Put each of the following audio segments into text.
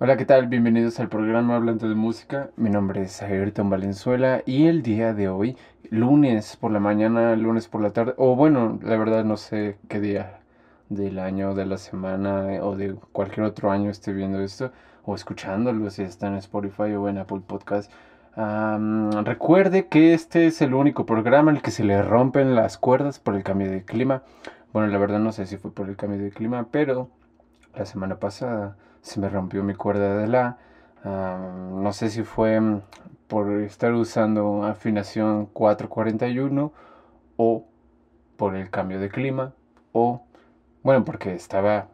Hola, ¿qué tal? Bienvenidos al programa Hablando de Música. Mi nombre es Ayrton Valenzuela y el día de hoy, lunes por la mañana, lunes por la tarde, o bueno, la verdad no sé qué día del año, de la semana o de cualquier otro año esté viendo esto o escuchándolo si está en Spotify o en Apple Podcast. recuerde que este es el único programa en el que se le rompen las cuerdas por el cambio de clima. Bueno, la verdad no sé si fue por el cambio de clima, pero la semana pasada se me rompió mi cuerda de la. no sé si fue mm, por estar usando afinación 441 o por el cambio de clima o bueno porque estaba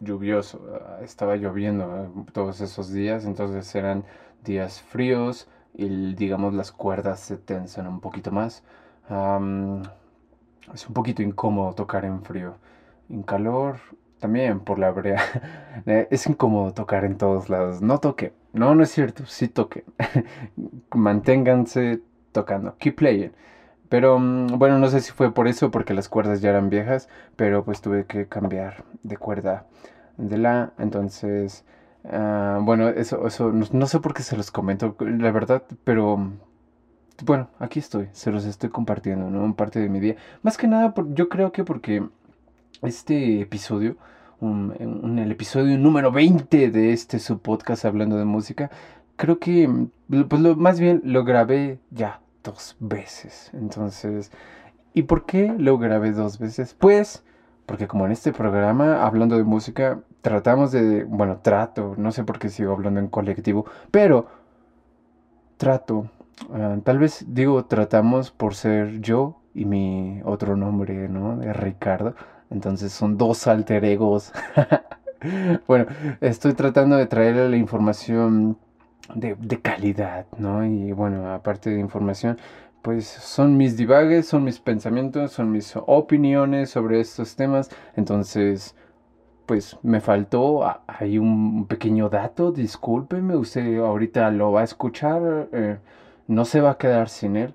lluvioso estaba lloviendo eh, todos esos días entonces eran días fríos y digamos las cuerdas se tensan un poquito más es un poquito incómodo tocar en frío en calor también por la brea. Eh, es incómodo tocar en todos lados. No toque. No, no es cierto. Sí toque. Manténganse tocando. Keep playing. Pero mm, bueno, no sé si fue por eso, porque las cuerdas ya eran viejas, pero pues tuve que cambiar de cuerda de la. Entonces, ah, bueno, eso, eso no, sé por qué se los comento, la verdad, pero bueno, aquí estoy, se los estoy compartiendo, ¿no? Parte de mi día. Más que nada, yo creo que porque este episodio, un, el episodio número 20 de este subpodcast hablando de música, creo que, pues lo, más bien lo grabé ya dos veces. Entonces, ¿y por qué lo grabé dos veces? Pues, porque como en este programa, hablando de música, tratamos de, bueno, trato, no sé por qué sigo hablando en colectivo, pero trato, ah, tal vez digo tratamos por ser yo y mi otro nombre, ¿no? De Ricardo entonces son dos alter egos. bueno, estoy tratando de traer la información de, calidad, ¿no? Y bueno, aparte de información, pues son mis divagues, son mis pensamientos, son mis opiniones sobre estos temas. Entonces, pues me faltó hay un pequeño dato, discúlpeme, usted ahorita lo va a escuchar, eh, no se va a quedar sin él.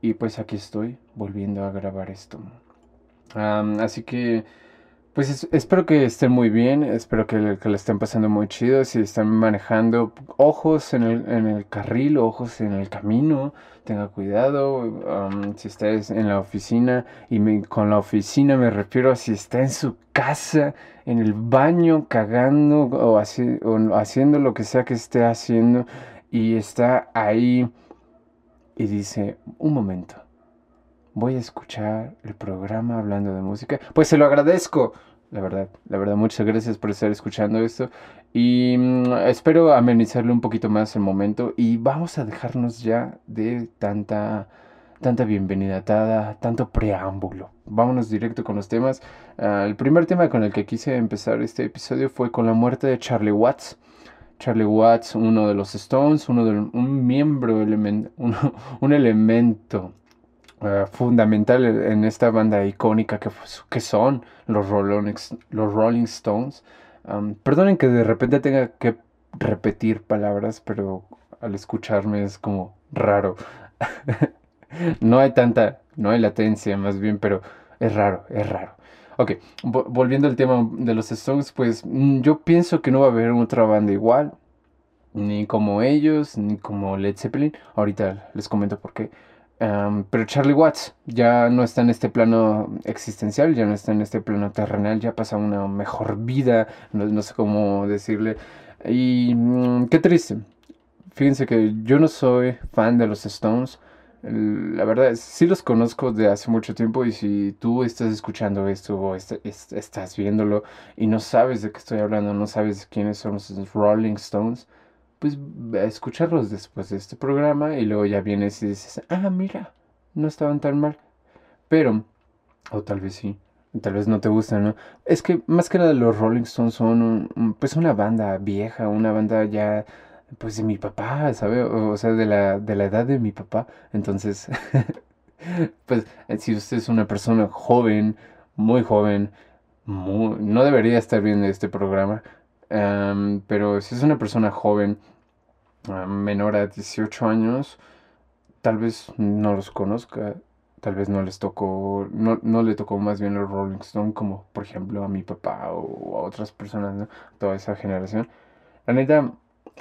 Y pues aquí estoy volviendo a grabar esto así que, pues espero que estén muy bien, espero que, que le estén pasando muy chido, si están manejando, ojos en el, en el carril, ojos en el camino, tenga cuidado, si está en la oficina, y con la oficina me refiero a si está en su casa, en el baño, cagando o haciendo lo que sea que esté haciendo, y está ahí y dice, un momento voy a escuchar el programa hablando de música. Pues se lo agradezco, la verdad, la verdad, muchas gracias por estar escuchando esto y mm, espero amenizarle un poquito más el momento y vamos a dejarnos ya de tanta tanta bienvenida, tanto preámbulo. Vámonos directo con los temas. Ah, el primer tema con el que quise empezar este episodio fue con la muerte de Charlie Watts. Charlie Watts, uno de los Stones, uno de, un miembro, un elemento eh, fundamental en esta banda icónica que, que son los Rolling, los Rolling Stones. perdonen que de repente tenga que repetir palabras, pero al escucharme es como raro. no hay tanta, no hay latencia más bien, pero es raro, es raro. Ok, volviendo al tema de los Stones, pues mm, yo pienso que no va a haber otra banda igual, ni como ellos, ni como Led Zeppelin. Ahorita les comento por qué pero Charlie Watts ya no está en este plano existencial, ya no está en este plano terrenal, ya pasa una mejor vida, no, sé cómo decirle. Y mm, qué triste. Fíjense que yo no soy fan de los Stones. La verdad, sí los conozco de hace mucho tiempo y si tú estás escuchando esto o estás viéndolo y no sabes de qué estoy hablando, no sabes quiénes son los Rolling Stones, pues escucharlos después de este programa y luego ya vienes y dices, ah, mira, no estaban tan mal. Pero, o tal vez sí, tal vez no te gustan, ¿no? Es que más que nada los Rolling Stones son pues una banda vieja, una banda ya pues de mi papá, ¿sabe? O, sea, de la, de la edad de mi papá. Entonces, pues si usted es una persona joven, muy joven, no debería estar viendo este programa pero si es una persona joven, menor a 18 años, tal vez no los conozca, tal vez no les tocó, no, no le tocó más bien los Rolling Stone como por ejemplo a mi papá o a otras personas, ¿no? toda esa generación. La neta,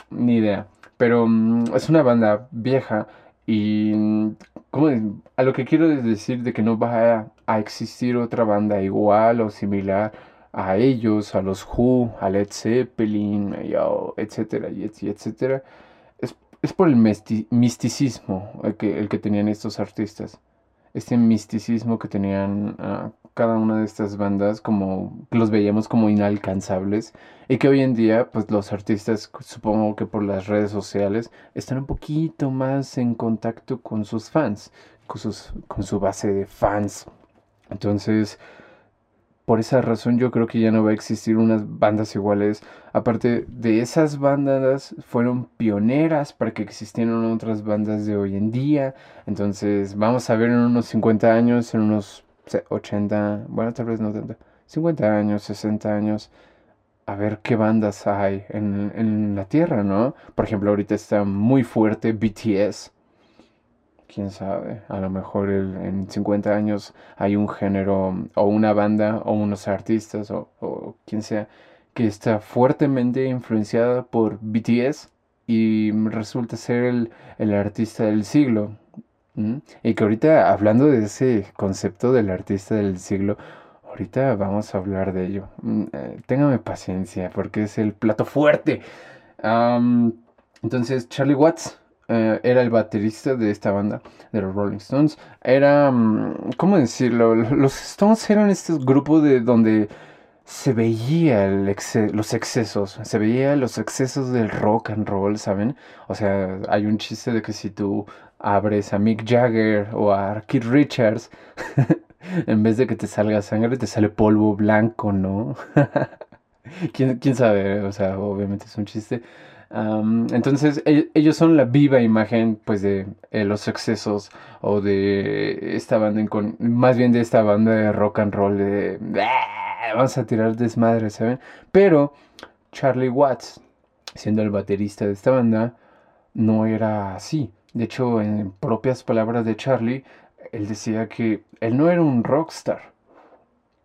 ni idea. Pero mm, es una banda vieja y mm, ¿cómo a lo que quiero decir de que no va a, existir otra banda igual o similar a ellos, a los Who, a Led Zeppelin, etcétera, y etcétera, es, es por el misticismo el que, el que tenían estos artistas. Este misticismo que tenían ah, cada una de estas bandas como los veíamos como inalcanzables y que hoy en día pues los artistas supongo que por las redes sociales están un poquito más en contacto con sus fans con, sus, con su base de fans entonces por esa razón yo creo que ya no va a existir unas bandas iguales aparte de esas bandas fueron pioneras para que existieran otras bandas de hoy en día entonces vamos a ver en unos 50 años en unos 80, bueno, tal vez no tanto, 50 años, 60 años, a ver qué bandas hay en, en la Tierra, ¿no? Por ejemplo, ahorita está muy fuerte BTS. Quién sabe, a lo mejor en 50 años hay un género o una banda o unos artistas o, o quien sea que está fuertemente influenciada por BTS y resulta ser el, el artista del siglo. Y que ahorita, hablando de ese concepto del artista del siglo, ahorita vamos a hablar de ello. Mm, eh, téngame paciencia, porque es el plato fuerte. entonces, Charlie Watts eh, era el baterista de esta banda, de los Rolling Stones. Era, mm, ¿cómo decirlo? Los Stones eran este grupo de donde se veía los excesos, se veía los excesos del rock and roll, ¿saben? O sea, hay un chiste de que si tú abres a Mick Jagger o a Keith Richards, en vez de que te salga sangre, te sale polvo blanco, ¿no? ¿Quién, ¿Quién, sabe? O sea, obviamente es un chiste. Entonces, e, ellos son la viva imagen, pues, de eh, los excesos o de esta banda, con, más bien de esta banda de rock and roll, de vamos a tirar desmadre, ¿saben? Pero Charlie Watts, siendo el baterista de esta banda, no era así. De hecho, en propias palabras de Charlie, él decía que él no era un rockstar.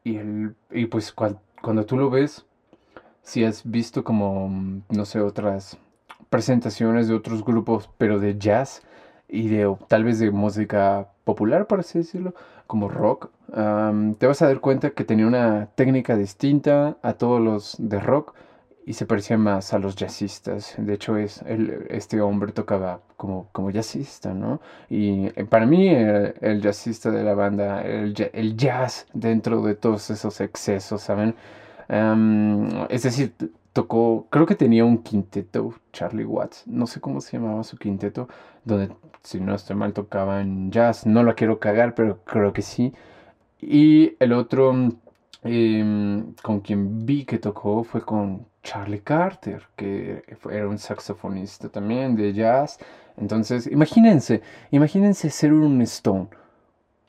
Y, él, y pues cuando tú lo ves, si has visto como, no sé, otras presentaciones de otros grupos, pero de jazz y de tal vez de música popular, por así decirlo, como rock, te vas a dar cuenta que tenía una técnica distinta a todos los de rock y se parecía más a los jazzistas. De hecho, es, este hombre tocaba como, como jazzista, ¿no? Y eh, para mí, el, jazzista de la banda, el, el, jazz dentro de todos esos excesos, ¿saben? Es decir, tocó, creo que tenía un quinteto, Charlie Watts, no sé cómo se llamaba su quinteto, donde, si no estoy mal, tocaba en jazz. No lo quiero cagar, pero creo que sí. Y el otro em, con quien vi que tocó fue con Charlie Carter, que era un saxofonista también de jazz. Entonces, imagínense, imagínense ser un Stone,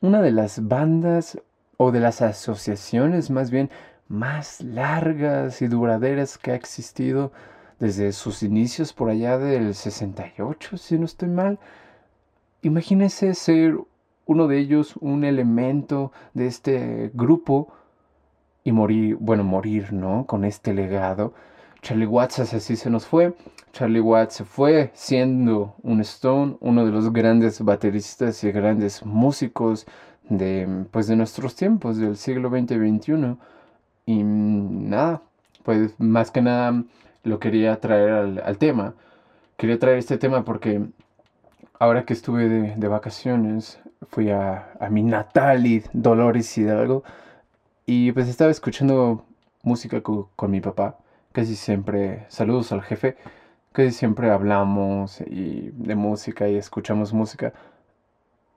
una de las bandas o de las asociaciones más bien más largas y duraderas que ha existido desde sus inicios por allá del 68, si no estoy mal. Imagínense ser uno de ellos, un elemento de este grupo y morir, bueno, morir, ¿no? Con este legado. Charlie Watts así se nos fue. Charlie Watts se fue siendo un Stone, uno de los grandes bateristas y grandes músicos de, pues, de nuestros tiempos, del siglo XX y XXI. Y nada, pues más que nada lo quería traer al, tema. Quería traer este tema porque ahora que estuve de, vacaciones, fui a, mi natal Dolores Hidalgo y pues estaba escuchando música con, mi papá. Casi siempre, saludos al jefe, casi siempre hablamos y de música y escuchamos música.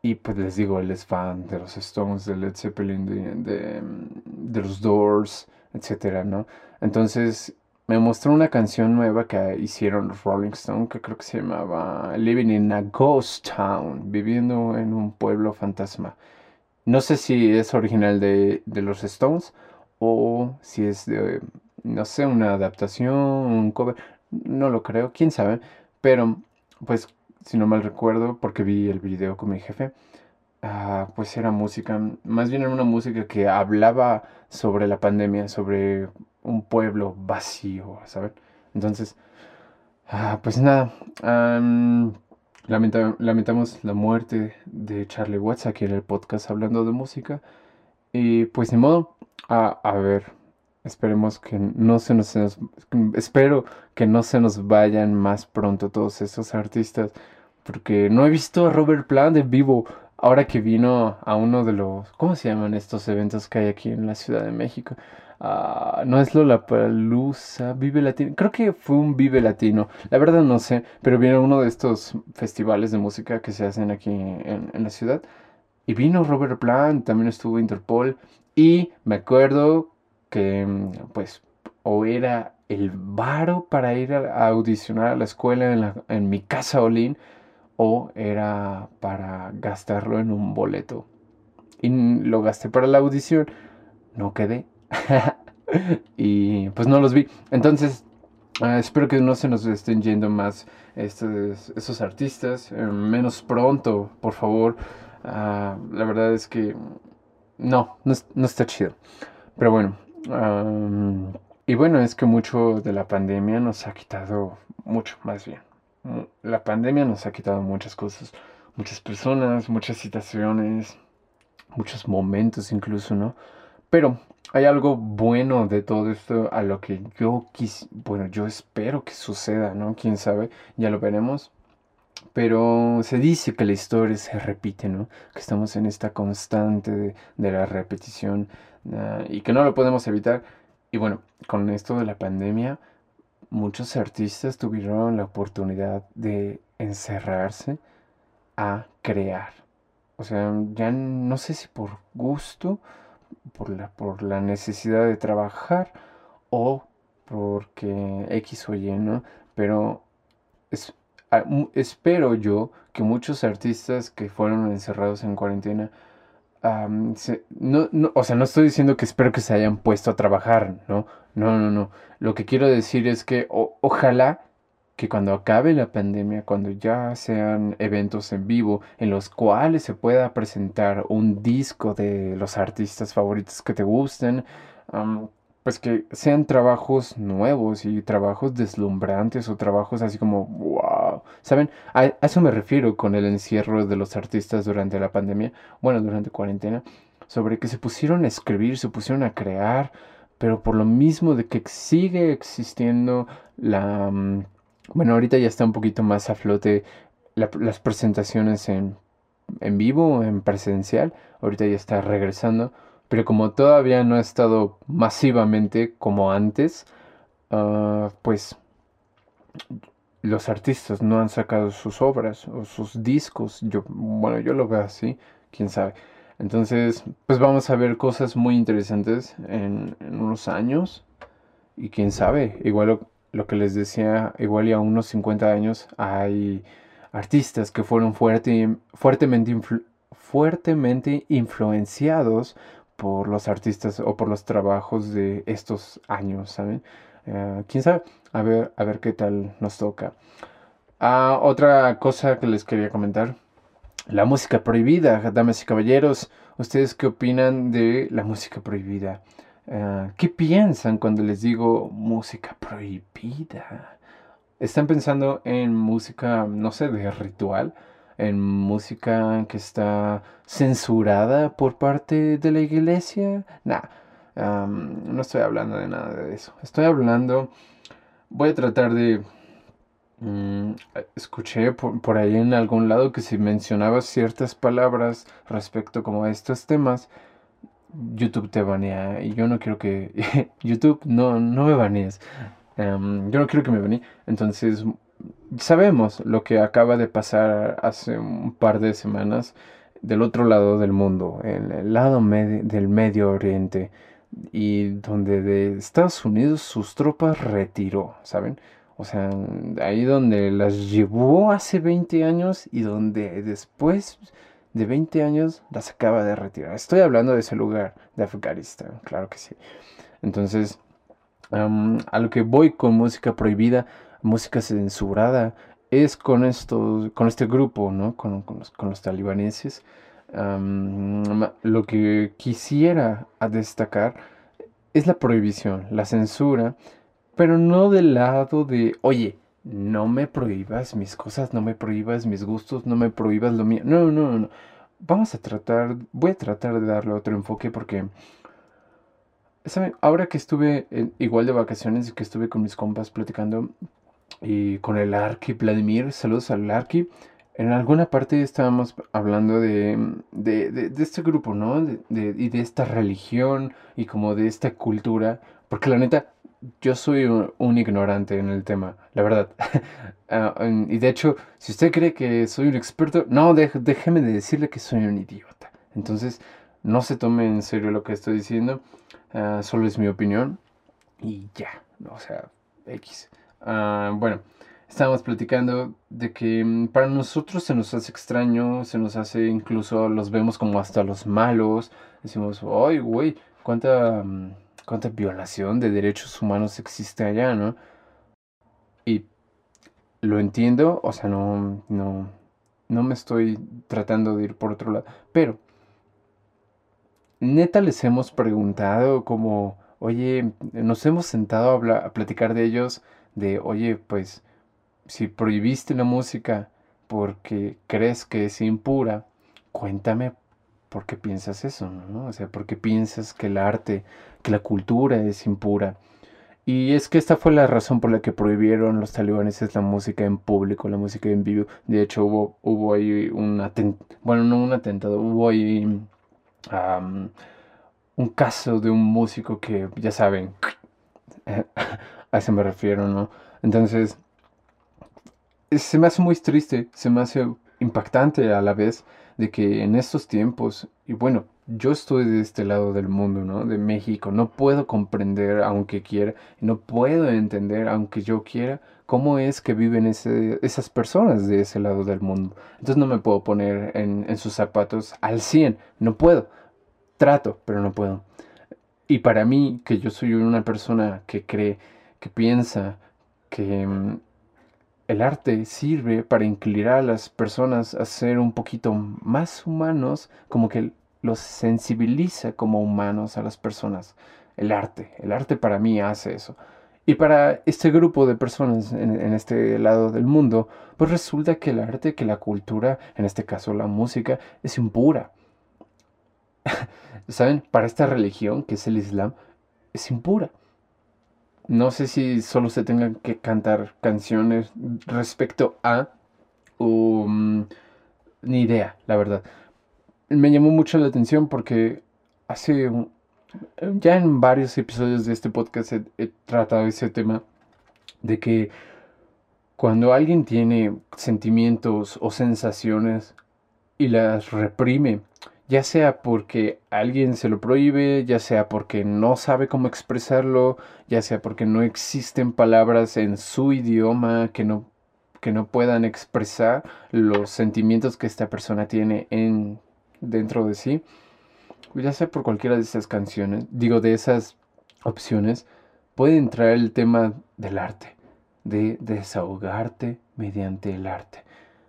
Y pues les digo, él es fan de los Stones, de Led Zeppelin, de, de, los Doors, etcétera, ¿no? Entonces me mostró una canción nueva que hicieron los Rolling Stones, que creo que se llamaba Living in a Ghost Town, viviendo en un pueblo fantasma. No sé si es original de, de los Stones o si es de, no sé, una adaptación, un cover, no lo creo, quién sabe, pero pues si no mal recuerdo, porque vi el video con mi jefe, ah, pues era música, más bien era una música que hablaba sobre la pandemia, sobre un pueblo vacío, ¿saben? Entonces, ah, pues nada, lamentamos la muerte de Charlie Watts aquí en el podcast hablando de música. Y pues ni modo, a, a ver, esperemos que no se nos, espero que no se nos vayan más pronto todos esos artistas, porque no he visto a Robert Plant en vivo ahora que vino a uno de los, ¿cómo se llaman estos eventos que hay aquí en la Ciudad de México? Ah, no es Lollapalooza, Vive Latino. Creo que fue un Vive Latino. La verdad no sé, pero vino uno de estos festivales de música que se hacen aquí en, la ciudad. Y vino Robert Plant, también estuvo Interpol. Y me acuerdo que, mm, pues, o era el varo para ir a, audicionar a la escuela en, en mi casa Olin, o era para gastarlo en un boleto. Y lo gasté para la audición, no quedé. y pues no los vi. Entonces, ah, espero que no se nos estén yendo más estos, esos artistas. Eh, menos pronto, por favor. Ah, la verdad es que no, no, está chido. Pero bueno. y bueno, es que mucho de la pandemia nos ha quitado mucho, más bien. La pandemia nos ha quitado muchas cosas. Muchas personas, muchas situaciones, muchos momentos incluso, ¿no? Pero hay algo bueno de todo esto a lo que yo quis, bueno, yo espero que suceda, ¿no? Quién sabe, ya lo veremos. Pero se dice que la historia se repite, ¿no? Que estamos en esta constante de, la repetición ah, y que no lo podemos evitar. Y bueno, con esto de la pandemia, muchos artistas tuvieron la oportunidad de encerrarse a crear. O sea, ya no sé si por gusto por la, por la necesidad de trabajar o porque X o Y, ¿no? Pero es, espero yo que muchos artistas que fueron encerrados en cuarentena, no, no, o sea, no estoy diciendo que espero que se hayan puesto a trabajar, ¿no? No, no, no. Lo que quiero decir es que ojalá que cuando acabe la pandemia, cuando ya sean eventos en vivo en los cuales se pueda presentar un disco de los artistas favoritos que te gusten, pues que sean trabajos nuevos y trabajos deslumbrantes o trabajos así como, wow, ¿saben? A, eso me refiero con el encierro de los artistas durante la pandemia, bueno, durante cuarentena, sobre que se pusieron a escribir, se pusieron a crear, pero por lo mismo de que sigue existiendo la bueno, ahorita ya está un poquito más a flote las presentaciones en, en vivo, en presencial. Ahorita ya está regresando. Pero como todavía no ha estado masivamente como antes, ah, pues los artistas no han sacado sus obras o sus discos. Yo, bueno, yo lo veo así, quién sabe. Entonces, pues vamos a ver cosas muy interesantes en, unos años. Y quién sabe, igual lo que les decía, igual y a unos 50 años hay artistas que fueron fuerte, fuertemente, fuertemente influenciados por los artistas o por los trabajos de estos años, ¿saben? Eh, ¿Quién sabe? A ver, a ver qué tal nos toca. Ah, otra cosa que les quería comentar. La música prohibida, damas y caballeros. ¿Ustedes qué opinan de la música prohibida? Ah, ¿Qué piensan cuando les digo música prohibida? ¿Están pensando en música, no sé, de ritual? ¿En música que está censurada por parte de la iglesia? Nah, no estoy hablando de nada de eso. Estoy hablando, voy a tratar de... Mm, escuché por, por ahí en algún lado que si mencionaba ciertas palabras respecto como a estos temas, YouTube te banea y yo no quiero que YouTube no, no me banees. Yo no quiero que me banee. Entonces, sabemos lo que acaba de pasar hace un par de semanas del otro lado del mundo, en el lado del Medio Oriente, y donde de Estados Unidos sus tropas retiró, ¿saben? O sea, ahí donde las llevó hace 20 años y donde después de 20 años las acaba de retirar. Estoy hablando de ese lugar, de Afganistán, claro que sí. Entonces, a lo que voy con música prohibida, música censurada, es con, esto, con este grupo, ¿no? Con, los, talibaneses. Lo que quisiera destacar es la prohibición, la censura pero no del lado de, oye, no me prohíbas mis cosas, no me prohíbas mis gustos, no me prohíbas lo mío. No, no, no. Vamos a tratar, voy a tratar de darle otro enfoque porque, ¿saben? Ahora que estuve igual de vacaciones y que estuve con mis compas platicando y con el Arki Vladimir, saludos al Arki. En alguna parte estábamos hablando de, de, de, este grupo, ¿no? De, y de esta religión y como de esta cultura. Porque la neta, yo soy un, ignorante en el tema, la verdad. Ah, y de hecho, si usted cree que soy un experto, no, déjeme de decirle que soy un idiota. Entonces, no se tome en serio lo que estoy diciendo. Ah, solo es mi opinión. Y ya, o sea, X. Ah, bueno, estábamos platicando de que mm, para nosotros se nos hace extraño, se nos hace incluso, los vemos como hasta los malos. Decimos, ay, güey, cuánta, mm, cuánta violación de derechos humanos existe allá, ¿no? Y lo entiendo, o sea, no, no, no me estoy tratando de ir por otro lado, pero neta les hemos preguntado como, oye, nos hemos sentado a, a platicar de ellos de, oye, pues, si prohibiste la música porque crees que es impura, cuéntame por qué piensas eso, ¿no? O sea, por qué piensas que el arte, que la cultura es impura. Y es que esta fue la razón por la que prohibieron los talibanes la música en público, la música en vivo. De hecho, hubo, hubo ahí un atentado, bueno, no un atentado, hubo ahí un caso de un músico que, ya saben, a eso me refiero, ¿no? Entonces, se me hace muy triste, se me hace impactante a la vez de que en estos tiempos, y bueno, yo estoy de este lado del mundo, ¿no? De México, no puedo comprender aunque quiera, no puedo entender aunque yo quiera cómo es que viven esas personas de ese lado del mundo. Entonces no me puedo poner en, en sus zapatos al 100, no puedo. Trato, pero no puedo. Y para mí, que yo soy una persona que cree que piensa que mm, el arte sirve para inclinar a las personas a ser un poquito más humanos, como que los sensibiliza como humanos a las personas. El arte, el arte para mí hace eso. Y para este grupo de personas en, este lado del mundo, pues resulta que el arte, que la cultura, en este caso la música, es impura. ¿Saben? Para esta religión, que es el Islam, es impura. No sé si solo se tengan que cantar canciones respecto a o mm, ni idea, la verdad. Me llamó mucho la atención porque hace ya en varios episodios de este podcast he tratado ese tema de que cuando alguien tiene sentimientos o sensaciones y las reprime, ya sea porque alguien se lo prohíbe, ya sea porque no sabe cómo expresarlo, ya sea porque no existen palabras en su idioma que no, que no puedan expresar los sentimientos que esta persona tiene en, dentro de sí, ya sea por cualquiera de esas canciones, digo, de esas opciones, puede entrar el tema del arte, de desahogarte mediante el arte,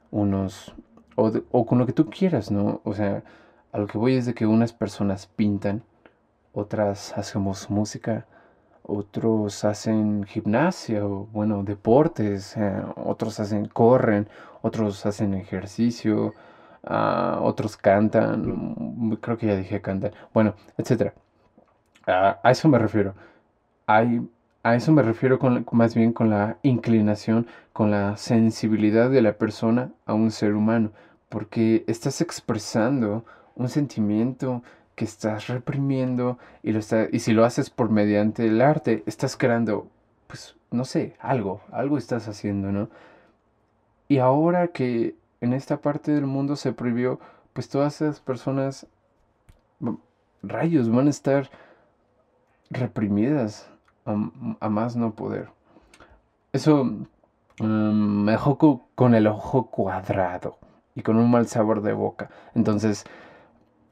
unos, o, o con lo que tú quieras, ¿no? O sea, a lo que voy es de que unas personas pintan, otras hacemos música, otros hacen gimnasia o bueno, deportes, eh, otros hacen corren, otros hacen ejercicio, uh, otros cantan, mm, creo que ya dije cantan, bueno, etcétera. Uh, a eso me refiero. Hay, a eso me refiero con, más bien con la inclinación, con la sensibilidad de la persona a un ser humano, porque estás expresando un sentimiento que estás reprimiendo y, lo está, y si lo haces por mediante el arte, estás creando, pues, no sé, algo, algo estás haciendo, ¿no? Y ahora que en esta parte del mundo se prohibió, pues todas esas personas, rayos, van a estar reprimidas a, más no poder. Eso mm, me dejó con el ojo cuadrado y con un mal sabor de boca. Entonces,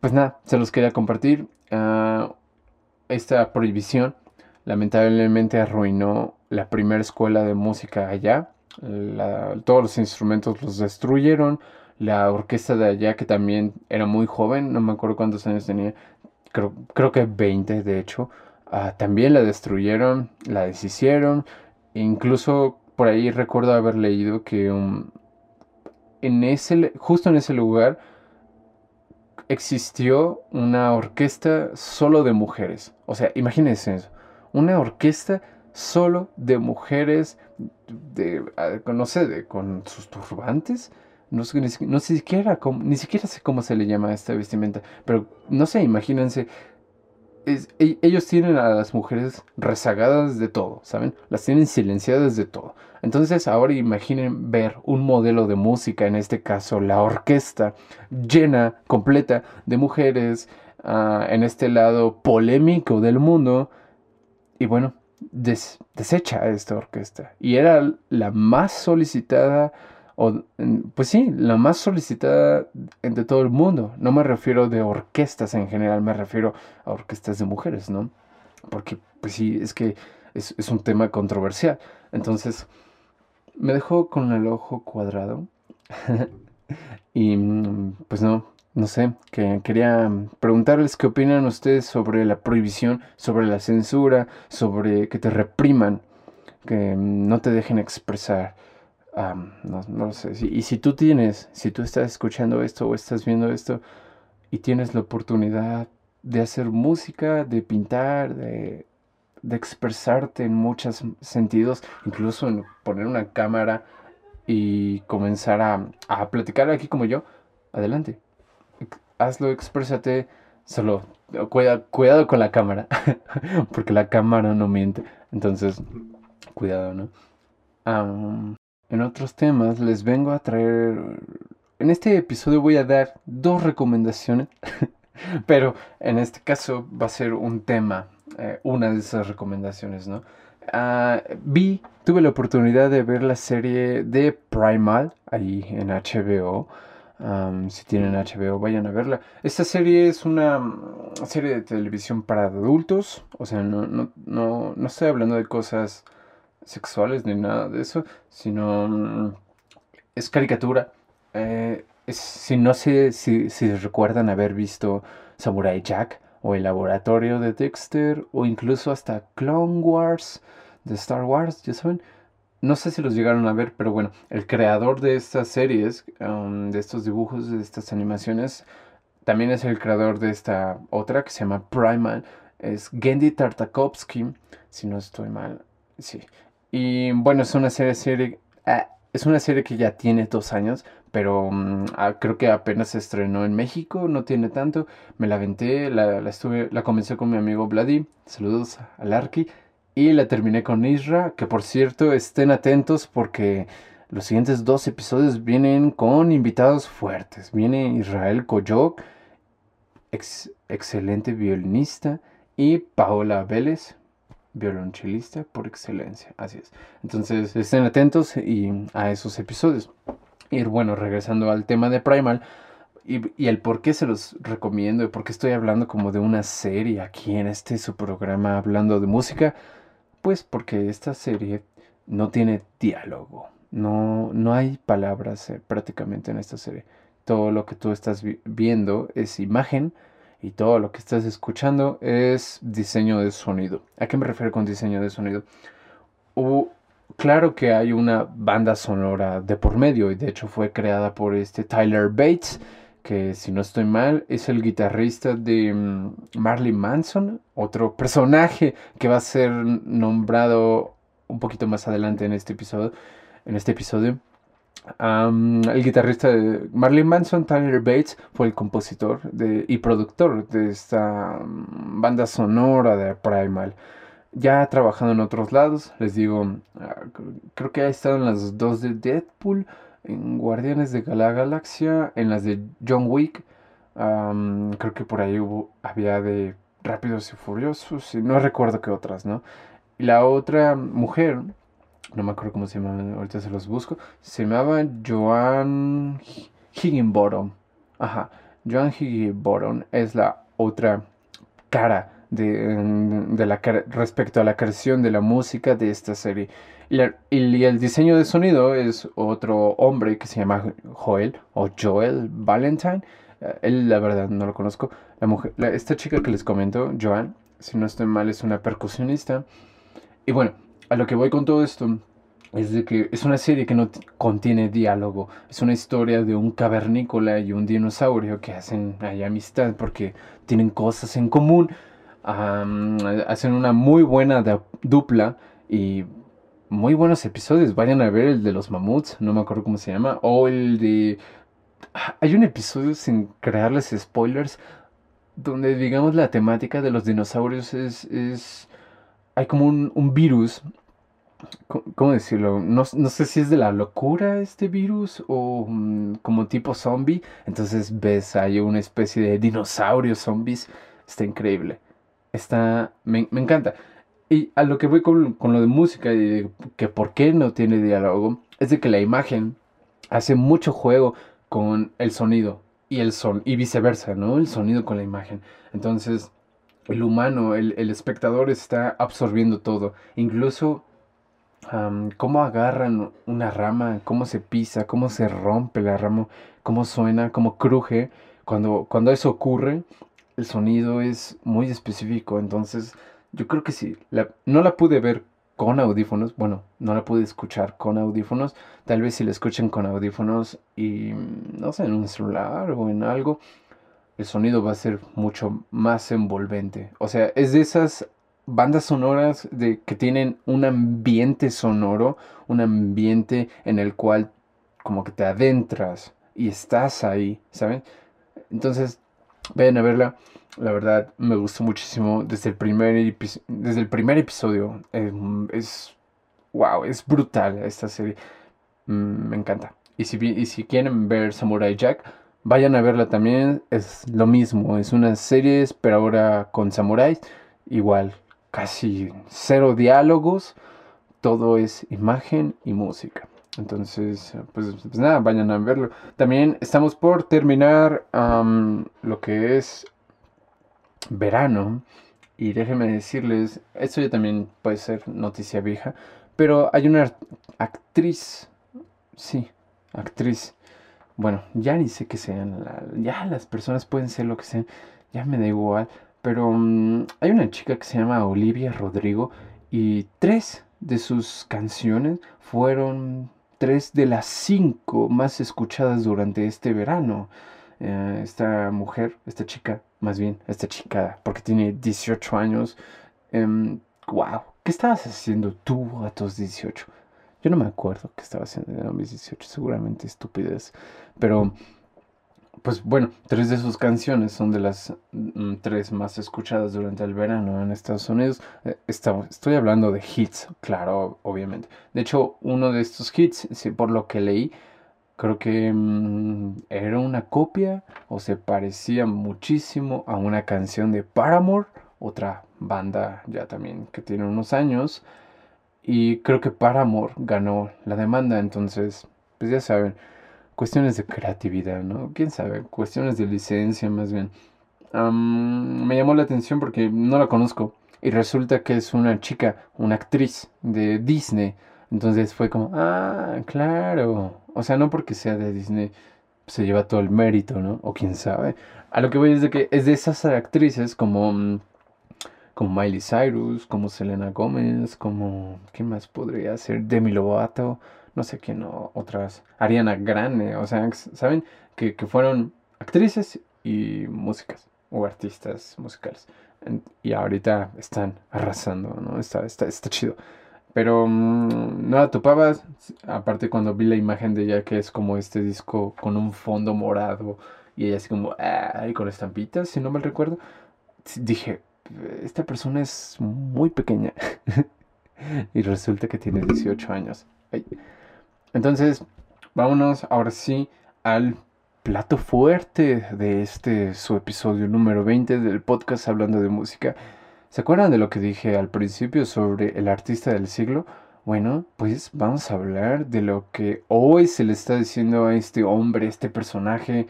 pues nada, se los quería compartir. Ah, esta prohibición lamentablemente arruinó la primera escuela de música allá. todos los instrumentos los destruyeron. La orquesta de allá, que también era muy joven, no me acuerdo cuántos años tenía, creo, creo que 20 de hecho, ah, también la destruyeron, la deshicieron. incluso por ahí recuerdo haber leído que um, en ese, justo en ese lugar existió una orquesta solo de mujeres. O sea, imagínense eso. Una orquesta solo de mujeres, de, no sé, con sus turbantes. No ni, siquiera, ni siquiera sé cómo se le llama a esta vestimenta, pero no sé, imagínense e, ellos tienen a las mujeres rezagadas de todo, ¿saben? Las tienen silenciadas de todo. Entonces ahora imaginen ver un modelo de música, en este caso la orquesta, llena, completa de mujeres, ah, en este lado polémico del mundo, y bueno, desecha esta orquesta. Y era la más solicitada o, pues sí, la más solicitada de todo el mundo. No me refiero de orquestas en general, me refiero a orquestas de mujeres, ¿no? Porque, pues sí, es que es, un tema controversial. Entonces, me dejó con el ojo cuadrado. y, pues no, no sé, que quería preguntarles qué opinan ustedes sobre la prohibición, sobre la censura, sobre que te repriman, que no te dejen expresar no, no, sé. y si tú tienes, si tú estás escuchando esto o estás viendo esto y tienes la oportunidad de hacer música, de pintar, de, expresarte en muchos sentidos, incluso en poner una cámara y comenzar a, a platicar aquí como yo, adelante. Hazlo, exprésate, solo cuida, cuidado con la cámara, porque la cámara no miente. Entonces, cuidado, ¿no? En otros temas les vengo a traer... En este episodio voy a dar dos recomendaciones, pero en este caso va a ser un tema, eh, una de esas recomendaciones, ¿no? Ah, vi, tuve la oportunidad de ver la serie de Primal ahí en HBO. si tienen HBO, vayan a verla. Esta serie es una mm, serie de televisión para adultos. O sea, no, no, no, no estoy hablando de cosas sexuales ni nada de eso, sino es caricatura. Eh, si no sé si, recuerdan haber visto Samurai Jack o el laboratorio de Dexter o incluso hasta Clone Wars de Star Wars, ya saben. No sé si los llegaron a ver, pero bueno, el creador de estas series, um, de estos dibujos, de estas animaciones, también es el creador de esta otra que se llama Primal. Es Gendy Tartakovsky, si no estoy mal. Sí, y bueno, es una serie, serie ah, es una serie que ya tiene dos años, pero mm, ah, creo que apenas se estrenó en México, no tiene tanto. Me la aventé, la, estuve, la comencé con mi amigo Vladi, saludos al Arki, y la terminé con Isra, que por cierto estén atentos porque los siguientes dos episodios vienen con invitados fuertes. Viene Israel Koyok, excelente violinista, y Paola Vélez, violonchelista por excelencia. Así es. Entonces estén atentos y a esos episodios. Y bueno, regresando al tema de Primal y, el por qué se los recomiendo y por qué estoy hablando como de una serie aquí en este su programa hablando de música, pues porque esta serie no tiene diálogo. No, no hay palabras eh, prácticamente en esta serie. Todo lo que tú estás viendo es imagen y todo lo que estás escuchando es diseño de sonido. ¿A qué me refiero con diseño de sonido? claro que hay una banda sonora de por medio y de hecho fue creada por este Tyler Bates, que si no estoy mal es el guitarrista de mm, Marley Manson, otro personaje que va a ser nombrado un poquito más adelante en este episodio. En este episodio el guitarrista de Marlene Manson, Tyler Bates, fue el compositor y productor de esta banda sonora de Primal. Ya ha trabajado en otros lados, les digo, ah, creo que ha estado en las dos de Deadpool, en Guardianes de la Galaxia, en las de John Wick. creo que por ahí hubo, había de Rápidos y Furiosos, y no recuerdo qué otras, ¿no? Y la otra mujer no me acuerdo cómo se llama, ahorita se los busco. Se llamaba Joan Higginbottom. Ajá, Joan Higginbottom es la otra cara de, la respecto a la creación de la música de esta serie. Y, el diseño de sonido es otro hombre que se llama Joel o Joel Valentine. Eh, él, la verdad, no lo conozco. La mujer, esta chica que les comento, Joan, si no estoy mal, es una percusionista. Y bueno, a lo que voy con todo esto es de que es una serie que no contiene diálogo. Es una historia de un cavernícola y un dinosaurio que hacen ahí amistad porque tienen cosas en común. hacen una muy buena dupla y muy buenos episodios. Vayan a ver el de los mamuts, no me acuerdo cómo se llama. O el de... Hay un episodio sin crearles spoilers donde digamos la temática de los dinosaurios es... es... Hay como un, virus ¿Cómo decirlo? No, sé si es de la locura este virus o mm, como tipo zombie. Entonces ves, hay una especie de dinosaurios zombies. Está increíble. Está, me, encanta. Y a lo que voy con, lo de música y de que por qué no tiene diálogo, es de que la imagen hace mucho juego con el sonido y el son y viceversa, ¿no? El sonido con la imagen. Entonces, el humano, el, el espectador está absorbiendo todo. Incluso cómo agarran una rama, cómo se pisa, cómo se rompe la rama, cómo suena, cómo cruje. Cuando, cuando eso ocurre, el sonido es muy específico. Entonces, yo creo que sí. no la pude ver con audífonos. Bueno, no la pude escuchar con audífonos. Tal vez si la escuchen con audífonos y, no sé, en un celular o en algo, el sonido va a ser mucho más envolvente. O sea, es de esas bandas sonoras de, que tienen un ambiente sonoro, un ambiente en el cual como que te adentras y estás ahí, ¿saben? Entonces, vayan a verla. La verdad, me gustó muchísimo desde el primer, desde el primer episodio. Em, es, wow, es brutal esta serie. Mm, me encanta. Y si, y si quieren ver Samurai Jack, vayan a verla también. Es lo mismo, es una serie, pero ahora con samuráis. Igual, casi cero diálogos, todo es imagen y música. Entonces, pues, pues nada, vayan a verlo. También estamos por terminar lo que es verano. Y déjenme decirles, esto ya también puede ser noticia vieja, pero hay una actriz, sí, actriz. Bueno, ya ni sé qué sean, ya las personas pueden ser lo que sean, ya me da igual. Pero mm, hay una chica que se llama Olivia Rodrigo y tres de sus canciones fueron tres de las cinco más escuchadas durante este verano. Eh, esta mujer, esta chica, más bien, esta chica, porque tiene 18 años. wow, em, ¿qué estabas haciendo tú a tus 18? Yo no me acuerdo qué estaba haciendo a mis 18, seguramente estupidez. Pero pues bueno, tres de sus canciones son de las mm, tres más escuchadas durante el verano en Estados Unidos. Eh, estoy hablando de hits, claro, obviamente. De hecho, uno de estos hits, por lo que leí, creo que mm, era una copia o se parecía muchísimo a una canción de Paramore, otra banda ya también que tiene unos años. Y creo que Paramore ganó la demanda, entonces, pues ya saben cuestiones de creatividad, ¿no? ¿Quién sabe? Cuestiones de licencia más bien. me llamó la atención porque no la conozco y resulta que es una chica, una actriz de Disney. Entonces fue como, ah, claro. O sea, no porque sea de Disney se lleva todo el mérito, ¿no? O quién sabe. A lo que voy es de que es de esas actrices como, mm, como Miley Cyrus, como Selena Gómez, como, ¿quién más podría ser? Demi Lovato no sé quién, otras, Ariana Grande, o sea, ¿saben? Que, fueron actrices y músicas, o artistas musicales. y ahorita están arrasando, ¿no? Está, está, está chido. Pero mm, no la topabas, aparte cuando vi la imagen de ella, que es como este disco con un fondo morado, y ella así como, ah, y con estampitas, si no me recuerdo, dije, esta persona es muy pequeña. y resulta que tiene 18 años. Entonces, vámonos ahora sí al plato fuerte de este su episodio número 20 del podcast hablando de música. ¿Se acuerdan de lo que dije al principio sobre el artista del siglo? Bueno, pues vamos a hablar de lo que hoy se le está diciendo a este hombre, este personaje,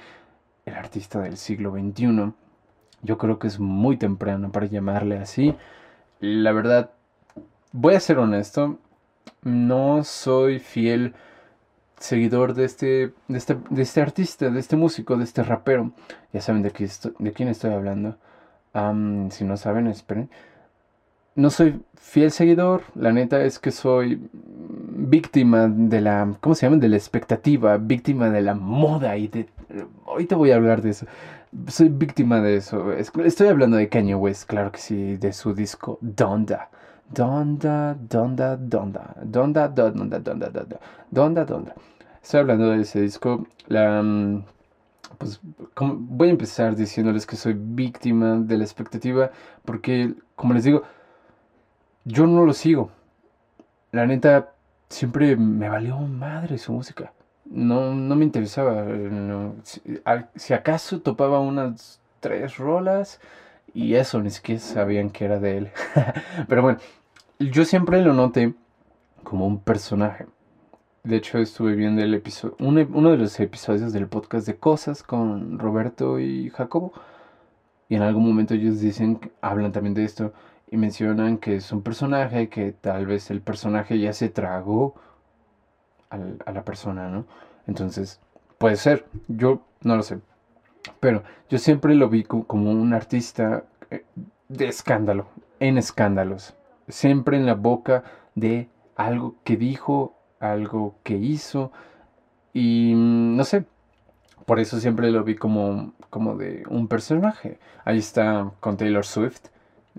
el artista del siglo XXI. Yo creo que es muy temprano para llamarle así. La verdad, voy a ser honesto, no soy fiel seguidor de este, de este, este artista, de este músico, de este rapero. Ya saben de, de quién estoy hablando. si no saben, esperen. No soy fiel seguidor, la neta es que soy víctima de la, ¿cómo se llama? De la expectativa, víctima de la moda y de... Ahorita voy a hablar de eso. Soy víctima de eso. Estoy hablando de Kanye West, claro que sí, de su disco Donda. Donda, Donda, Donda. Donda, Donda, Donda, Donda. Donda, Donda. Estoy hablando de ese disco. Mm, pues voy a empezar diciéndoles que soy víctima de la expectativa porque, como les digo, yo no lo sigo. La neta, siempre me valió madre su música. No, no me interesaba. si, acaso topaba unas tres rolas y eso, ni siquiera sabían que era de él. Pero bueno, yo siempre lo noté como un personaje. De hecho, estuve viendo el episodio, uno de los episodios del podcast de Cosas con Roberto y Jacobo. Y en algún momento ellos dicen, hablan también de esto y mencionan que es un personaje, que tal vez el personaje ya se tragó a la persona, ¿no? Entonces, puede ser, yo no lo sé. Pero yo siempre lo vi como un artista eh, de escándalo, en escándalos. Siempre en la boca de algo que dijo algo que hizo y mm, no sé, por eso siempre lo vi como, como de un personaje. Ahí está con Taylor Swift.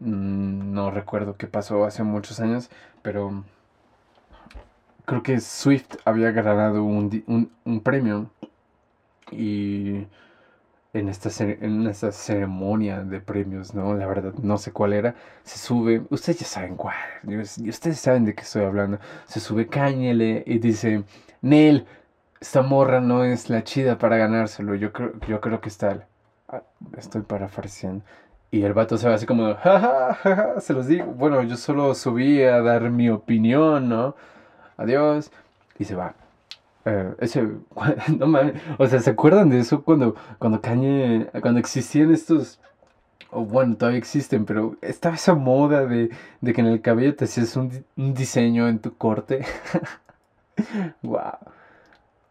Mm, no recuerdo qué pasó hace muchos años, pero creo que Swift había ganado un, un premio y en esta, en esta ceremonia de premios, ¿no? La verdad, no sé cuál era. Se sube, ustedes ya saben cuál, ustedes saben de qué estoy hablando. Se sube Cañele y dice, Nel, esta morra no es la chida para ganárselo. Yo creo, yo creo que está, ah, estoy parafraseando. Y el vato se va así como, ja, se los digo. Bueno, yo solo subí a dar mi opinión, ¿no? Adiós. Y se va. Eh, ese, no mames, o sea, ¿se acuerdan de eso cuando, cuando Kanye, cuando existían estos, o bueno, todavía existen, pero estaba esa moda de, de que en el cabello te hacías un, diseño en tu corte? wow.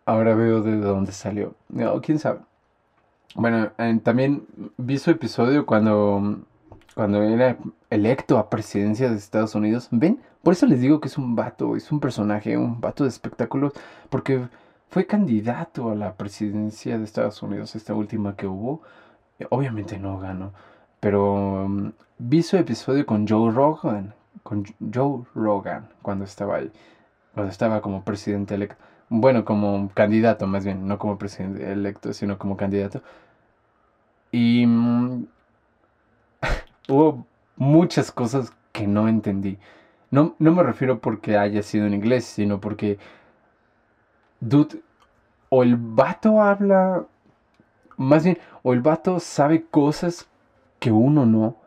Ahora veo de dónde salió. No, quién sabe. Bueno, también vi su episodio cuando, cuando era electo a presidencia de Estados Unidos. ¿Ven? Por eso les digo que es un vato, es un personaje, un vato de espectáculos, porque fue candidato a la presidencia de Estados Unidos, esta última que hubo. Obviamente no ganó, pero um, vi su episodio con Joe Rogan, con Joe Rogan, cuando estaba ahí, cuando estaba como presidente electo. Bueno, como candidato más bien, no como presidente electo, sino como candidato. Y um, hubo muchas cosas que no entendí. No, me refiero porque haya sido en inglés, sino porque, dude, o el vato habla, más bien, o el vato sabe cosas que uno no,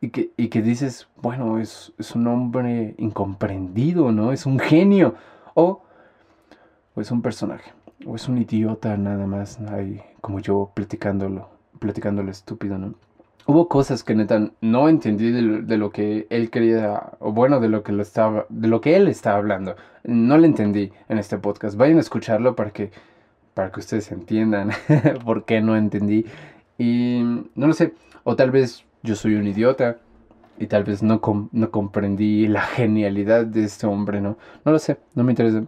y que, que dices, bueno, es, un hombre incomprendido, ¿no? Es un genio, o, o es un personaje, o es un idiota nada más, ahí, como yo platicándolo, platicándolo estúpido, ¿no? Hubo cosas que neta no entendí de, lo que él quería, o bueno, de lo que lo estaba, de lo que él estaba hablando. No lo entendí en este podcast. Vayan a escucharlo para que, para que ustedes entiendan por qué no entendí. Y no lo sé, o tal vez yo soy un idiota y tal vez no, no comprendí la genialidad de este hombre, ¿no? No lo sé, no me interesa.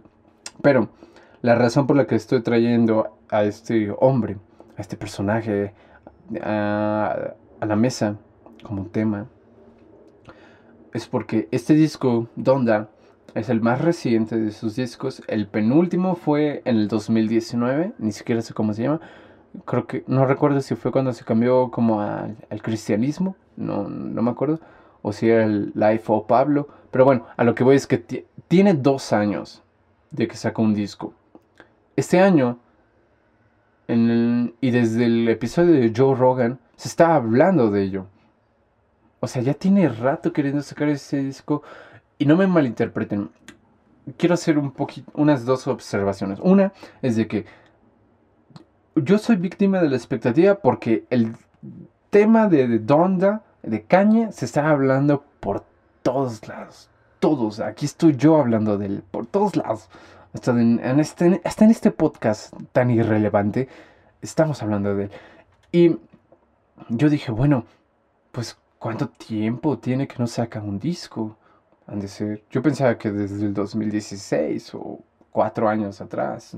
Pero la razón por la que estoy trayendo a este hombre, a este personaje, a, a la mesa como tema es porque este disco, Donda, es el más reciente de sus discos. El penúltimo fue en el 2019, ni siquiera sé cómo se llama. Creo que no recuerdo si fue cuando se cambió como al, cristianismo, no, no me acuerdo. O si era el Life of Pablo. Pero bueno, a lo que voy es que tiene dos años de que sacó un disco. Este año, y desde el episodio de Joe Rogan, se está hablando de ello. O sea, ya tiene rato queriendo sacar ese disco. Y no me malinterpreten. Quiero hacer un poquito, unas dos observaciones. Una es de que yo soy víctima de la expectativa porque el tema de, Donda, de Caña, se está hablando por todos lados. Todos. Aquí estoy yo hablando de él. Por todos lados. Hasta en, este, hasta en este podcast tan irrelevante. Estamos hablando de él. Y yo dije, bueno, pues, ¿cuánto tiempo tiene que no saca un disco? Han de ser. Yo pensaba que desde el 2016 o cuatro años atrás,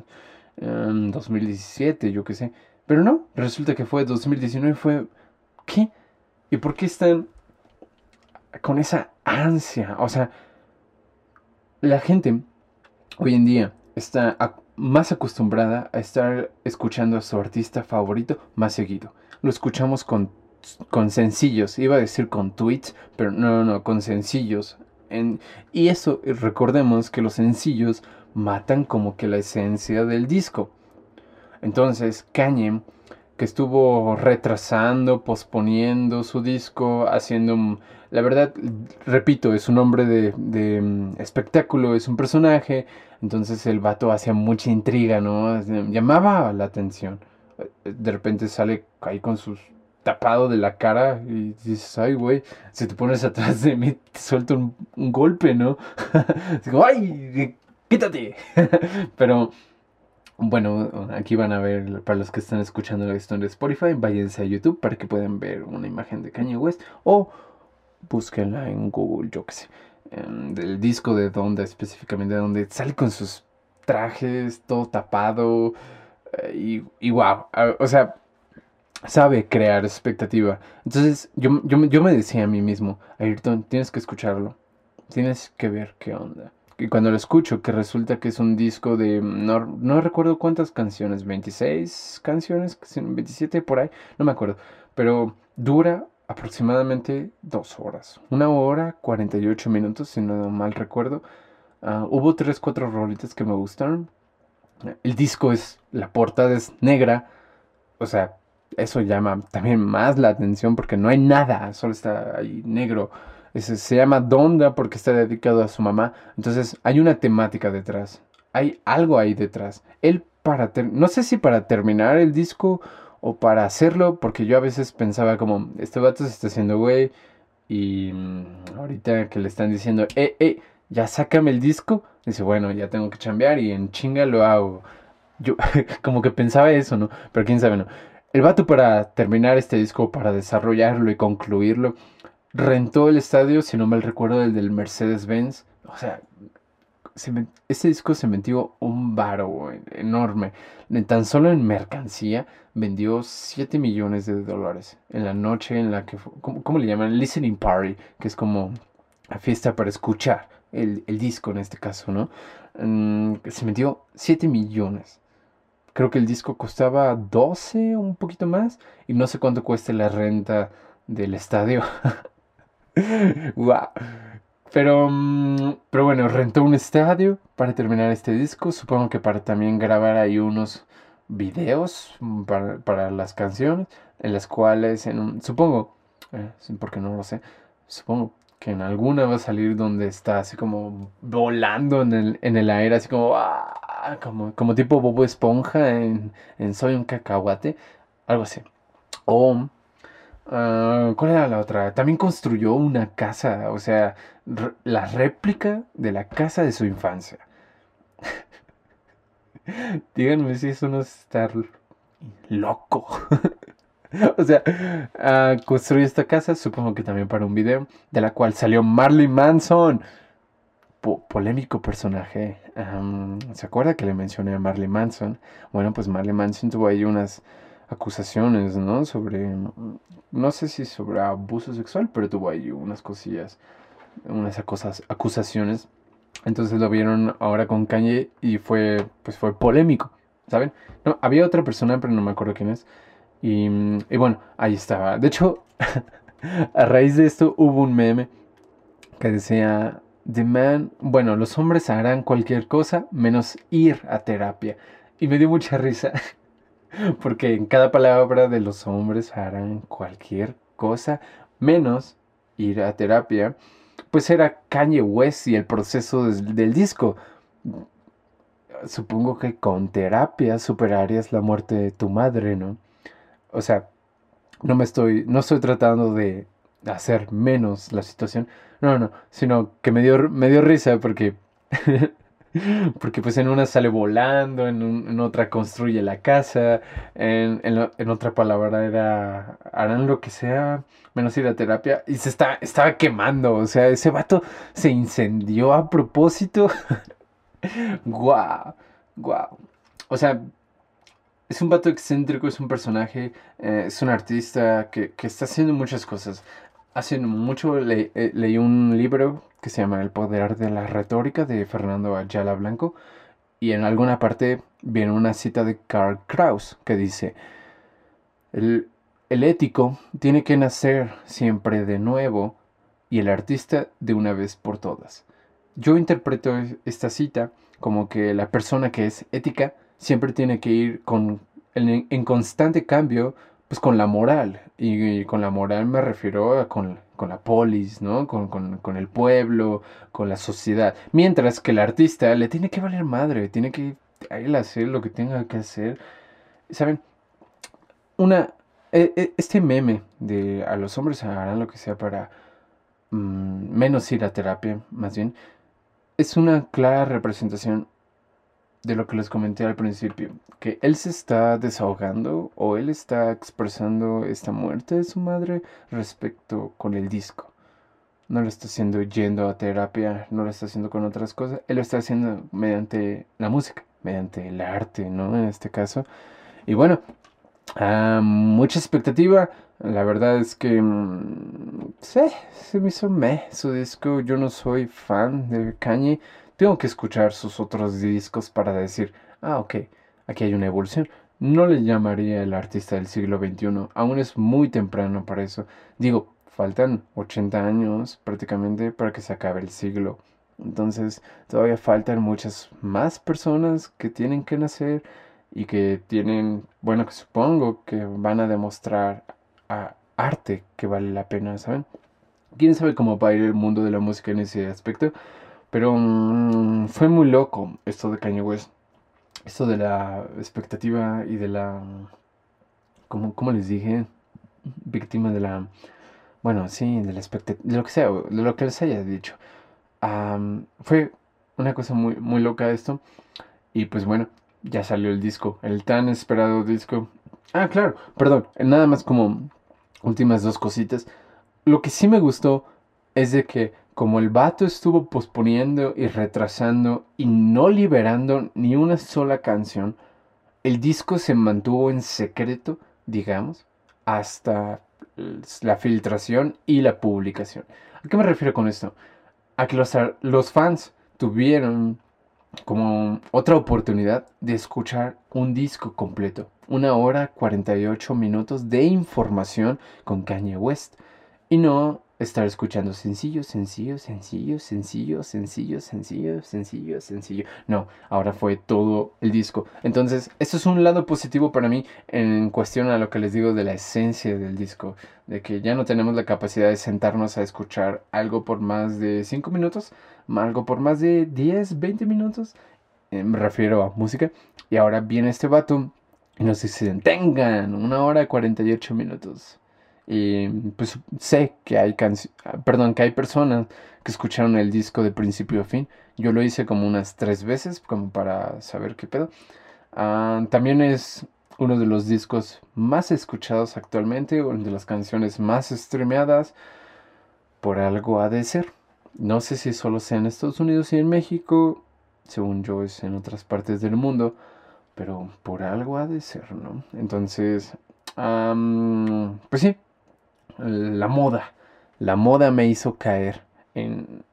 en 2017, yo qué sé. Pero no, resulta que fue 2019, fue... ¿Qué? ¿Y por qué están con esa ansia? O sea, la gente hoy en día está más acostumbrada a estar escuchando a su artista favorito más seguido. Lo escuchamos con, con sencillos, iba a decir con tweets, pero no, no, no, con sencillos. En, y eso, recordemos que los sencillos matan como que la esencia del disco. Entonces, Kanye, que estuvo retrasando, posponiendo su disco, haciendo la verdad, repito, es un hombre de, de, mm, espectáculo, es un personaje, entonces el vato hacía mucha intriga, ¿no? Llamaba la atención. De repente sale ahí con sus tapado de la cara y dices, ay, güey, si te pones atrás de mí, te suelto un, golpe, ¿no? Digo, ay, quítate. Pero bueno, aquí van a ver, para los que están escuchando la historia de Spotify, váyanse a YouTube para que puedan ver una imagen de Kanye West o búsquenla en Google, yo qué sé, em, del disco de Donda específicamente, donde sale con sus trajes, todo tapado, eh, y, y wow, o sea, sabe crear expectativa. Entonces yo, yo, yo me decía a mí mismo, Ayrton, tienes que escucharlo, tienes que ver qué onda. Y cuando lo escucho, que resulta que es un disco de, no, no recuerdo cuántas canciones, 26 canciones, 27 por ahí, no me acuerdo, pero dura aproximadamente dos horas. Una hora, 48 minutos, si no mal recuerdo. Uh, hubo tres, cuatro rolitas que me gustaron. El disco es, la portada es negra. O sea, eso llama también más la atención porque no hay nada, solo está ahí negro. Ese, se llama Donda porque está dedicado a su mamá. Entonces hay una temática detrás. Hay algo ahí detrás. Él para... No sé si para terminar el disco o para hacerlo, porque yo a veces pensaba como, este vato se está haciendo güey y mm, ahorita que le están diciendo, eh, eh, ya sácame el disco, dice, bueno, ya tengo que chambear y en chinga lo hago. Yo como que pensaba eso, ¿no? Pero quién sabe, ¿no? El vato para terminar este disco, para desarrollarlo y concluirlo, rentó el estadio, si no mal recuerdo, el del Mercedes-Benz. O sea, este disco se metió un varo enorme. Tan solo en mercancía vendió 7 millones de dólares. En la noche en la que... ¿Cómo, le llaman? Listening Party, que es como la fiesta para escuchar el, disco en este caso, ¿no? Mm, se metió 7 millones. Creo que el disco costaba 12 o un poquito más. Y no sé cuánto cuesta la renta del estadio. wow. Pero, mm, pero bueno, rentó un estadio para terminar este disco. Supongo que para también grabar ahí unos videos mm, para, las canciones. En las cuales, en supongo, eh, porque no lo sé, supongo que en alguna va a salir donde está así como volando en el, en el aire, así como, ah, como, como tipo Bobo Esponja en, en Soy un cacahuate. Algo así. O Ah, ¿Cuál era la otra? También construyó una casa, o sea, la réplica de la casa de su infancia. Díganme si eso no es estar loco. o sea, uh, construyó esta casa, supongo que también para un video, de la cual salió Marley Manson. polémico personaje. ¿Se acuerda que le mencioné a Marley Manson? Bueno, pues Marley Manson tuvo ahí unas acusaciones, ¿no? Sobre, no sé si sobre abuso sexual, pero tuvo ahí unas cosillas, unas acusaciones. Entonces lo vieron ahora con Kanye y fue, pues fue polémico, ¿saben? No, había otra persona, pero no me acuerdo quién es. Y, bueno, ahí estaba. De hecho, a raíz de esto hubo un meme que decía, The man, bueno, los hombres harán cualquier cosa menos ir a terapia. Y me dio mucha risa. Porque en cada palabra de los hombres harán cualquier cosa menos ir a terapia. Pues era Kanye West y el proceso del disco. Supongo que con terapia superarías la muerte de tu madre, ¿no? O sea, no me estoy, no estoy tratando de hacer menos la situación. No, no, sino que me dio, me dio risa porque Porque pues en una sale volando, en, otra construye la casa, en, en, otra palabra era harán lo que sea menos ir a terapia y se está, estaba quemando, o sea, ese vato se incendió a propósito. guau, guau. O sea, es un vato excéntrico, es un personaje, eh, es un artista que, que, está haciendo muchas cosas. Hace mucho eh, leí un libro que se llama El poder de la retórica de Fernando Ayala Blanco y en alguna parte viene una cita de Karl Kraus que dice, el, el ético tiene que nacer siempre de nuevo y el artista de una vez por todas. Yo interpreto esta cita como que la persona que es ética siempre tiene que ir con, en, constante cambio pues con la moral. Y, con la moral me refiero a con, la polis, ¿no? Con, el pueblo, con la sociedad. Mientras que el artista le tiene que valer madre, tiene que hacer lo que tenga que hacer. ¿Saben? Una, e, e, este meme de a los hombres harán lo que sea para mm, menos ir a terapia, más bien, es una clara representación de lo que les comenté al principio, que él se está desahogando o él está expresando esta muerte de su madre respecto con el disco. No lo está haciendo yendo a terapia, no lo está haciendo con otras cosas, él lo está haciendo mediante la música, mediante el arte, ¿no? En este caso. Y bueno, mucha expectativa. La verdad es que mm, sí, se me hizo me su disco. Yo no soy fan de Kanye. Tengo que escuchar sus otros discos para decir, ah, ok, aquí hay una evolución. No le llamaría el artista del siglo XXI. Aún es muy temprano para eso. Digo, faltan 80 años prácticamente para que se acabe el siglo. Entonces, todavía faltan muchas más personas que tienen que nacer y que tienen, bueno, que supongo que van a demostrar arte que vale la pena, ¿saben? ¿Quién sabe cómo va a ir el mundo de la música en ese aspecto? Pero mm, fue muy loco esto de Kanye West. Esto de la expectativa y de la... ¿Cómo, cómo les dije? Víctima de la... Bueno, sí, de la expectativa... De lo que sea, de lo que les haya dicho. fue una cosa muy, muy loca esto. Y pues bueno, ya salió el disco, el tan esperado disco. Ah, claro, perdón, nada más como últimas dos cositas. Lo que sí me gustó es de que como el vato estuvo posponiendo y retrasando y no liberando ni una sola canción, el disco se mantuvo en secreto, digamos, hasta la filtración y la publicación. ¿A qué me refiero con esto? A que los, los fans tuvieron como otra oportunidad de escuchar un disco completo. Una hora 48 minutos de información con Kanye West. Y no estar escuchando sencillo, sencillo, sencillo, sencillo, sencillo, sencillo, sencillo, sencillo. No, ahora fue todo el disco. Entonces, esto es un lado positivo para mí en cuestión a lo que les digo de la esencia del disco. De que ya no tenemos la capacidad de sentarnos a escuchar algo por más de 5 minutos, algo por más de 10, 20 minutos. Eh, me refiero a música. Y ahora viene este vato y nos dicen, tengan una hora y 48 minutos. Y pues sé que hay perdón, que hay personas que escucharon el disco de principio a fin. Yo lo hice como unas tres veces, como para saber qué pedo. Ah, también es uno de los discos más escuchados actualmente, una de las canciones más streameadas. Por algo ha de ser. No sé si solo sea en Estados Unidos y en México, según yo es en otras partes del mundo, pero por algo ha de ser, ¿no? Entonces, pues sí, la moda. La moda me hizo caer en,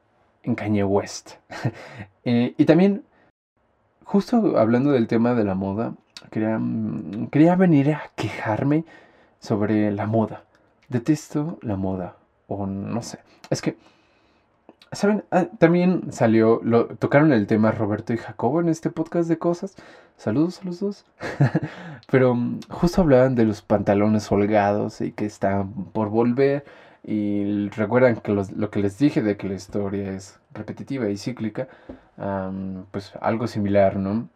en Kanye West. Eh, y también, justo hablando del tema de la moda, quería, quería venir a quejarme sobre la moda. Detesto la moda. O no sé. Es que, ¿saben? Ah, también salió, lo, tocaron el tema Roberto y Jacobo en este podcast de cosas. Saludos a los dos. Pero mm, justo hablaban de los pantalones holgados y que están por volver. Y recuerdan que lo que les dije de que la historia es repetitiva y cíclica. pues algo similar, ¿no?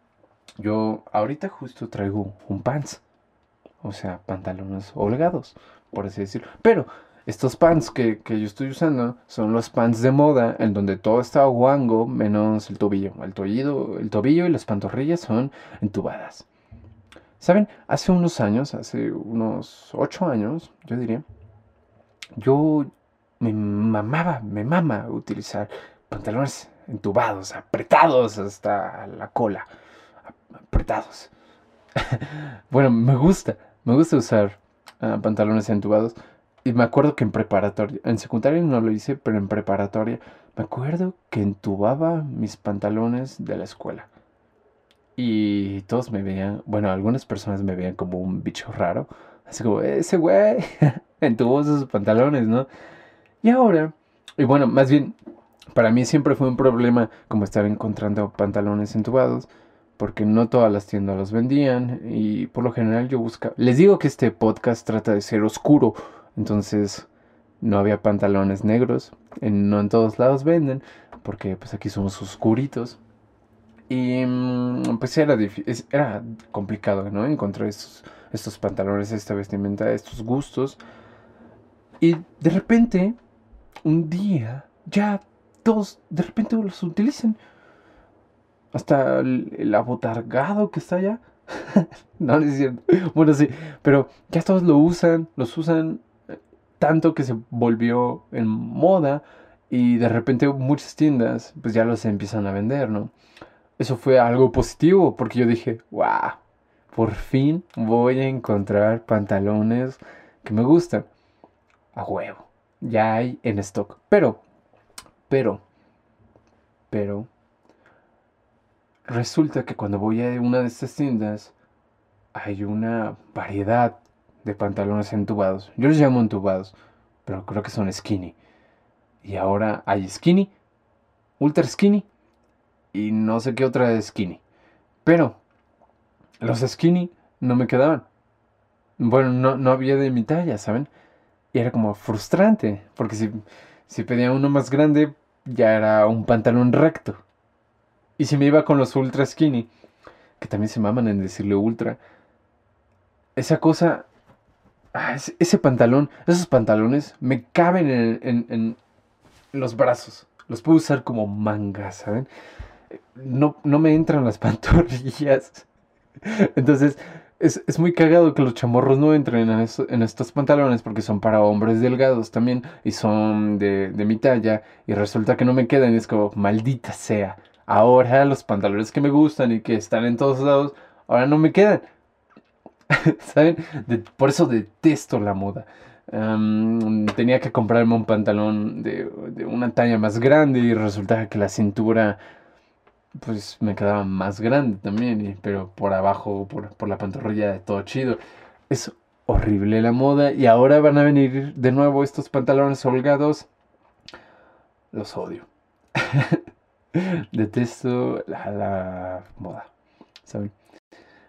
Yo ahorita justo traigo un pants. O sea, pantalones holgados, por así decirlo. Pero estos pants que, que, yo estoy usando son los pants de moda en donde todo está guango menos el tobillo. El tobillo, el tobillo y las pantorrillas son entubadas. ¿Saben? Hace unos años, hace unos ocho años, yo diría, yo me mamaba, me mama utilizar pantalones entubados, apretados hasta la cola. Apretados. bueno, me gusta, me gusta usar ah, pantalones entubados y me acuerdo que en preparatoria, en secundaria no lo hice, pero en preparatoria, me acuerdo que entubaba mis pantalones de la escuela. Y todos me veían, bueno, algunas personas me veían como un bicho raro. Así como, ese güey entubó sus pantalones, ¿no? Y ahora, y bueno, más bien, para mí siempre fue un problema como estar encontrando pantalones entubados porque no todas las tiendas los vendían y por lo general yo buscaba... Les digo que este podcast trata de ser oscuro, entonces no había pantalones negros, no en todos lados venden, porque pues aquí somos oscuritos. Y mm, pues era, era complicado, ¿no? Encontrar estos, estos pantalones, esta vestimenta, estos gustos. Y de repente, un día, ya todos de repente los utilizan. Hasta el, el abotargado que está allá. no, es cierto. Bueno, sí, pero ya todos lo usan, los usan tanto que se volvió en moda y de repente muchas tiendas pues ya los empiezan a vender, ¿no? Eso fue algo positivo porque yo dije, wow, por fin voy a encontrar pantalones que me gustan. A huevo, ya hay en stock. Pero, pero, pero, resulta que cuando voy a una de estas tiendas hay una variedad de pantalones entubados. Yo los llamo entubados, pero creo que son skinny. Y ahora hay skinny, ultra skinny y no sé qué otra skinny. Pero los skinny no me quedaban. Bueno, no, no había de mi talla, ¿saben? Y era como frustrante, porque si, si pedía uno más grande, ya era un pantalón recto. Y si me iba con los ultra skinny, que también se maman en decirle ultra, esa cosa Ah, ese, pantalón, esos pantalones me caben en, los brazos. Los puedo usar como mangas, ¿saben? No, no me entran las pantorrillas. Entonces, es, muy cagado que los chamorros no entren en, estos pantalones porque son para hombres delgados también y son de, de mi talla. Y resulta que no me quedan. Es como, maldita sea. Ahora los pantalones que me gustan y que están en todos lados, ahora no me quedan. ¿Saben? por eso detesto la moda. tenía que comprarme un pantalón de, una talla más grande y resultaba que la cintura pues me quedaba más grande también, pero por abajo, por, la pantorrilla, todo chido. Es horrible la moda y ahora van a venir de nuevo estos pantalones holgados. Los odio. Detesto la, la moda. ¿Saben?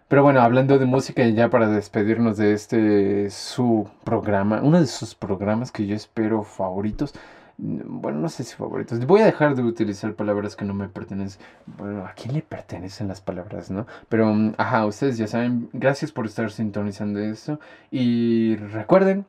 Pero bueno, hablando de música ya para despedirnos de este su programa, uno de sus programas que yo espero favoritos. Bueno, no sé si favoritos. Voy a dejar de utilizar palabras que no me pertenecen. Bueno, ¿a quién le pertenecen las palabras, no? Pero, mm, ajá, ustedes ya saben. Gracias por estar sintonizando esto. Y recuerden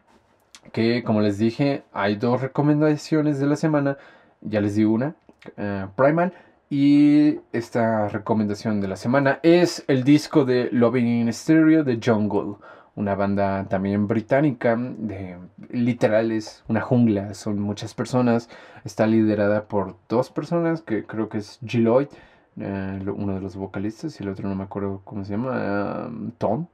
que, como les dije, hay dos recomendaciones de la semana. Ya les di una. Uh, Primal y esta recomendación de la semana es el disco de Loving in Stereo de Jungle, una banda también británica, de, literal es una jungla, son muchas personas, está liderada por dos personas, que creo que es G. Lloyd, eh, uno de los vocalistas, y el otro no me acuerdo cómo se llama, um, Tom,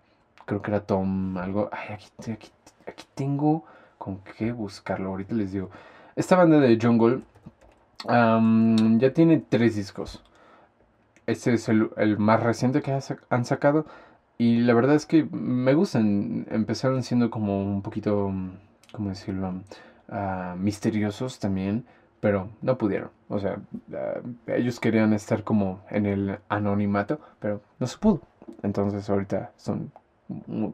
creo que era Tom, algo, ay, aquí, aquí, aquí tengo con qué buscarlo, ahorita les digo. Esta banda de Jungle ya tiene tres discos. Este es el, más reciente que han sacado. Y la verdad es que me gustan. Empezaron siendo como un poquito, ¿cómo decirlo? Ah, misteriosos también. Pero no pudieron. O sea, ah, ellos querían estar como en el anonimato. Pero no se pudo. Entonces ahorita son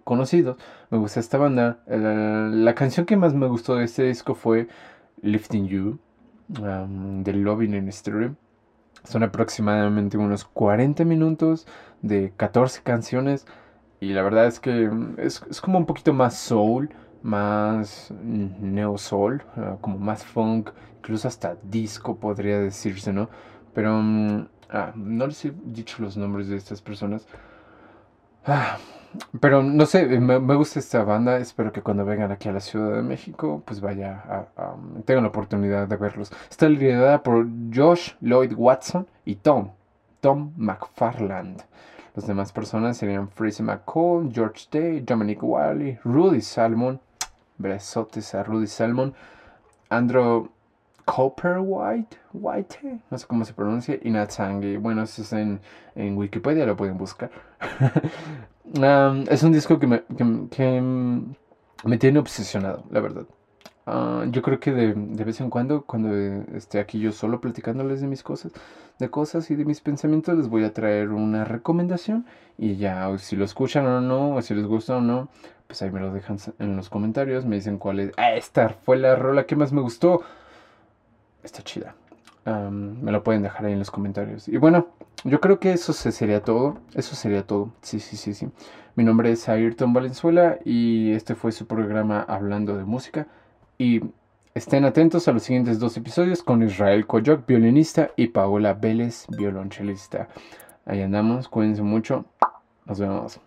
conocidos. Me gusta esta banda. la canción que más me gustó de este disco fue Lifting You del Loving in Stream. Son aproximadamente unos 40 minutos de 14 canciones. Y la verdad es que es, como un poquito más soul. más neosol, uh, como más funk, incluso hasta disco podría decirse, ¿no? Pero mm, ah, no les he dicho los nombres de estas personas. Ah, pero no sé, me, gusta esta banda. Espero que cuando vengan aquí a la Ciudad de México, pues vaya a, tengan la oportunidad de verlos. Está liderada por Josh Lloyd Watson y Tom, Tom McFarland. Las demás personas serían Freeze McCall, George Day, Dominic Wiley, Rudy Salmon, besotes a Rudy Salmon, Andrew Copperwhite, White, no sé cómo se pronuncia, y Natsangi. Bueno, eso es en, en Wikipedia, lo pueden buscar. es un disco que me, que, me tiene obsesionado, la verdad. Ah, yo creo que de, de, vez en cuando, cuando esté aquí yo solo platicándoles de mis cosas, de cosas y de mis pensamientos, les voy a traer una recomendación y ya, si lo escuchan o no, o si les gusta o no, pues ahí me lo dejan en los comentarios, me dicen cuál es. Ah, esta fue la rola que más me gustó está chida. Me lo pueden dejar ahí en los comentarios. Y bueno, yo creo que eso sería todo. Eso sería todo. Sí, sí, sí, sí. Mi nombre es Ayrton Valenzuela y este fue su programa Hablando de Música. Y estén atentos a los siguientes dos episodios con Israel Koyok, violinista, y Paola Vélez, violonchelista. Ahí andamos, cuídense mucho. Nos vemos.